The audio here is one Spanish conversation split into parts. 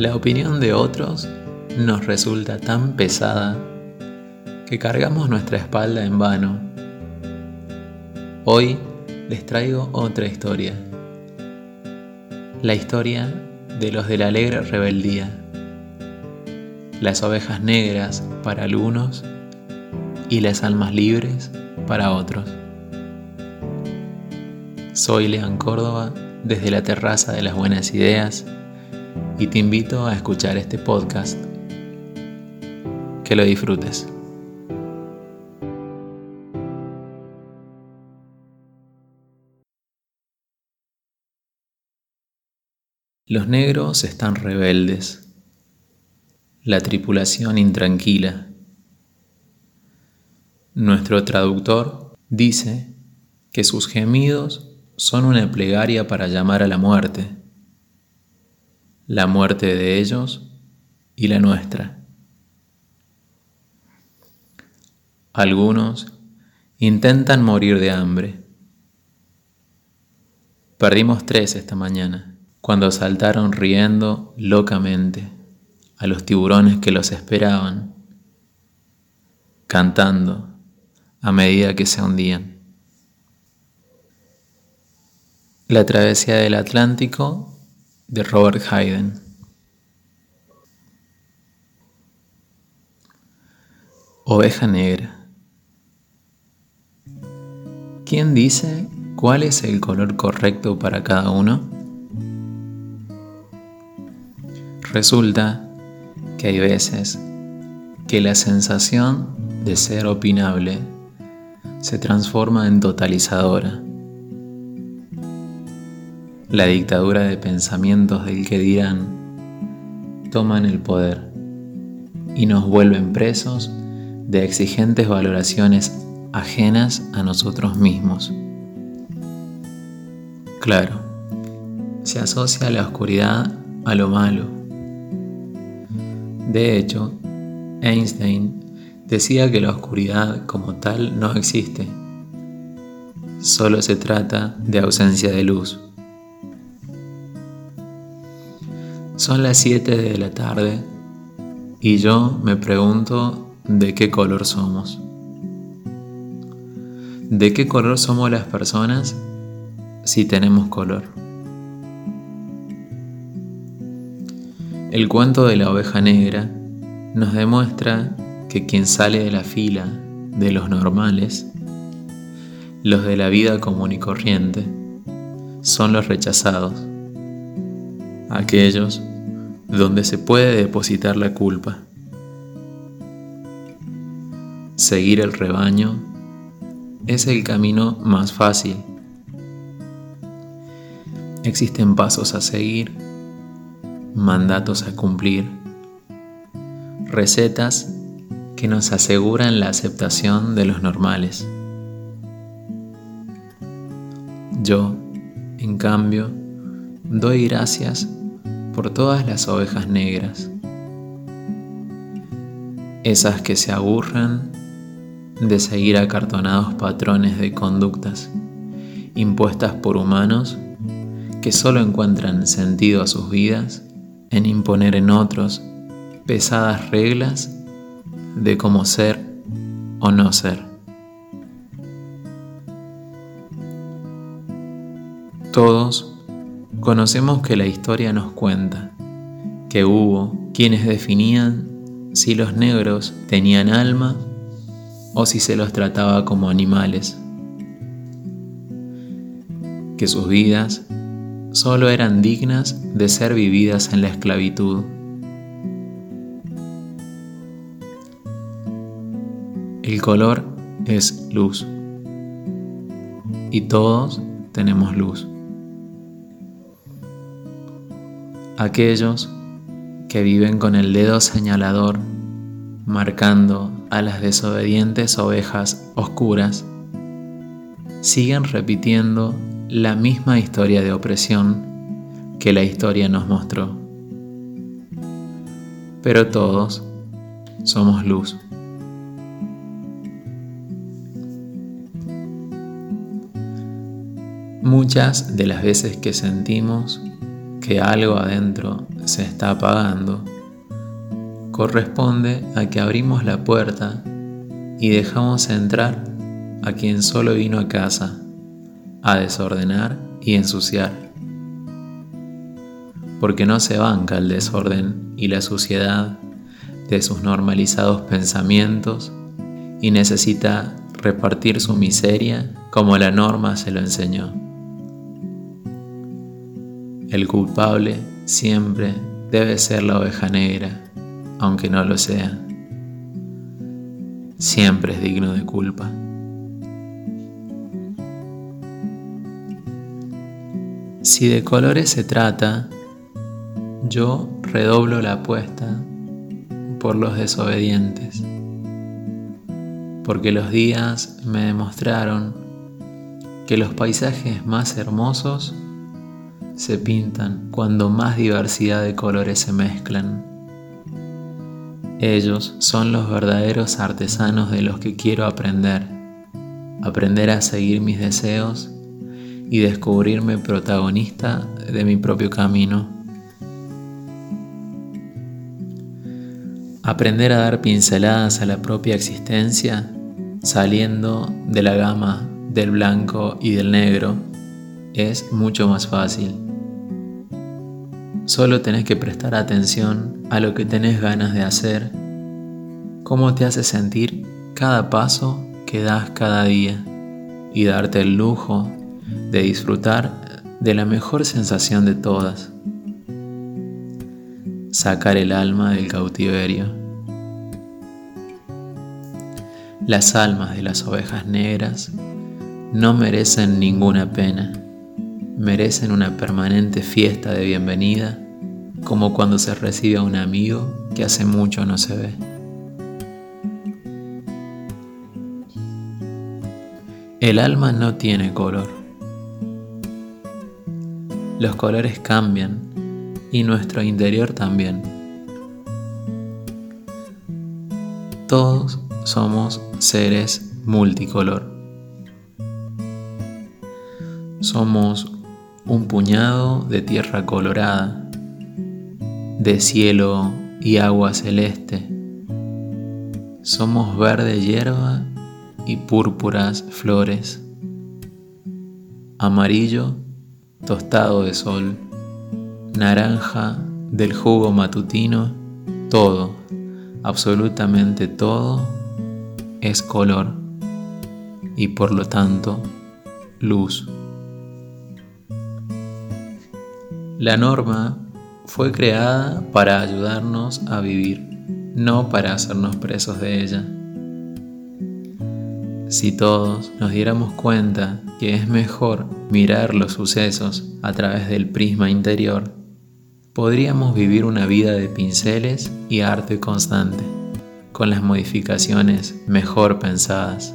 La opinión de otros nos resulta tan pesada que cargamos nuestra espalda en vano. Hoy les traigo otra historia. La historia de los de la alegre rebeldía. Las ovejas negras para algunos y las almas libres para otros. Soy Lean Córdoba desde la terraza de las buenas ideas y te invito a escuchar este podcast. Que lo disfrutes. Los negros están rebeldes, la tripulación intranquila. Nuestro traductor dice que sus gemidos son una plegaria para llamar a la muerte, la muerte de ellos y la nuestra. Algunos intentan morir de hambre. Perdimos tres esta mañana, cuando saltaron riendo locamente a los tiburones que los esperaban, cantando a medida que se hundían. La travesía del Atlántico de Robert Hayden. Oveja negra. ¿Quién dice cuál es el color correcto para cada uno? Resulta que hay veces que la sensación de ser opinable se transforma en totalizadora la dictadura de pensamientos del que dirán, toman el poder y nos vuelven presos de exigentes valoraciones ajenas a nosotros mismos. Claro, se asocia la oscuridad a lo malo. De hecho, Einstein decía que la oscuridad como tal no existe, solo se trata de ausencia de luz. Son las 7 de la tarde y yo me pregunto de qué color somos. ¿De qué color somos las personas si tenemos color? El cuento de la oveja negra nos demuestra que quien sale de la fila de los normales, los de la vida común y corriente, son los rechazados, aquellos donde se puede depositar la culpa. Seguir el rebaño es el camino más fácil. Existen pasos a seguir, mandatos a cumplir, recetas que nos aseguran la aceptación de los normales. Yo, en cambio, doy gracias por todas las ovejas negras, esas que se aburren de seguir acartonados patrones de conductas impuestas por humanos que solo encuentran sentido a sus vidas en imponer en otros pesadas reglas de cómo ser o no ser. Todos Conocemos que la historia nos cuenta que hubo quienes definían si los negros tenían alma o si se los trataba como animales, que sus vidas solo eran dignas de ser vividas en la esclavitud. El color es luz y todos tenemos luz. Aquellos que viven con el dedo señalador marcando a las desobedientes ovejas oscuras, siguen repitiendo la misma historia de opresión que la historia nos mostró. Pero todos somos luz. Muchas de las veces que sentimos que algo adentro se está apagando, corresponde a que abrimos la puerta y dejamos entrar a quien solo vino a casa a desordenar y ensuciar. Porque no se banca el desorden y la suciedad de sus normalizados pensamientos y necesita repartir su miseria como la norma se lo enseñó. El culpable siempre debe ser la oveja negra, aunque no lo sea. Siempre es digno de culpa. Si de colores se trata, yo redoblo la apuesta por los desobedientes, porque los días me demostraron que los paisajes más hermosos se pintan cuando más diversidad de colores se mezclan. Ellos son los verdaderos artesanos de los que quiero aprender, aprender a seguir mis deseos y descubrirme protagonista de mi propio camino. Aprender a dar pinceladas a la propia existencia saliendo de la gama del blanco y del negro es mucho más fácil. Solo tenés que prestar atención a lo que tenés ganas de hacer, cómo te hace sentir cada paso que das cada día y darte el lujo de disfrutar de la mejor sensación de todas, sacar el alma del cautiverio. Las almas de las ovejas negras no merecen ninguna pena merecen una permanente fiesta de bienvenida, como cuando se recibe a un amigo que hace mucho no se ve. El alma no tiene color. Los colores cambian y nuestro interior también. Todos somos seres multicolor. Somos un puñado de tierra colorada, de cielo y agua celeste. Somos verde hierba y púrpuras flores, amarillo tostado de sol, naranja del jugo matutino, todo, absolutamente todo es color y por lo tanto luz. La norma fue creada para ayudarnos a vivir, no para hacernos presos de ella. Si todos nos diéramos cuenta que es mejor mirar los sucesos a través del prisma interior, podríamos vivir una vida de pinceles y arte constante, con las modificaciones mejor pensadas,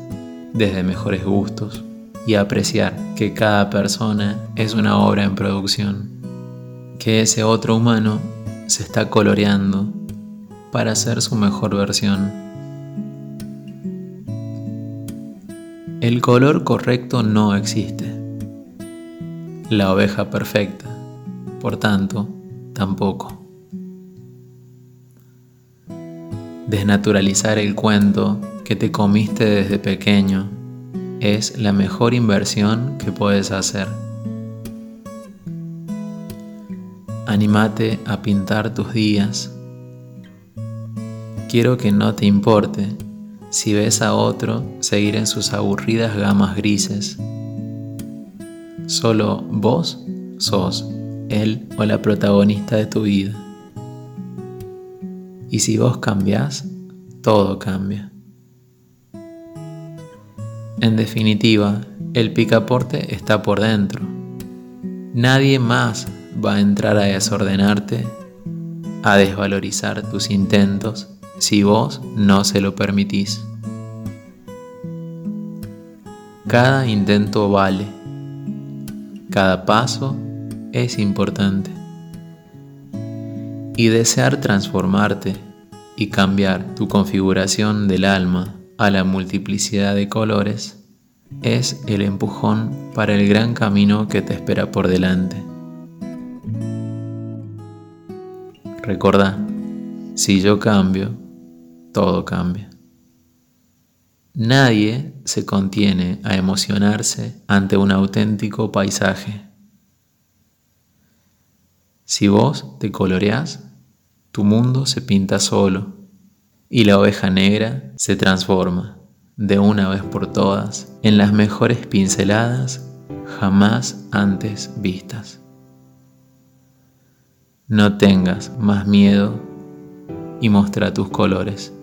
desde mejores gustos, y apreciar que cada persona es una obra en producción que ese otro humano se está coloreando para ser su mejor versión. El color correcto no existe. La oveja perfecta, por tanto, tampoco. Desnaturalizar el cuento que te comiste desde pequeño es la mejor inversión que puedes hacer. Anímate a pintar tus días. Quiero que no te importe si ves a otro seguir en sus aburridas gamas grises. Solo vos sos él o la protagonista de tu vida. Y si vos cambiás, todo cambia. En definitiva, el picaporte está por dentro. Nadie más va a entrar a desordenarte, a desvalorizar tus intentos si vos no se lo permitís. Cada intento vale, cada paso es importante. Y desear transformarte y cambiar tu configuración del alma a la multiplicidad de colores es el empujón para el gran camino que te espera por delante. Recordá, si yo cambio, todo cambia. Nadie se contiene a emocionarse ante un auténtico paisaje. Si vos te coloreás, tu mundo se pinta solo y la oveja negra se transforma de una vez por todas en las mejores pinceladas jamás antes vistas. No tengas más miedo y muestra tus colores.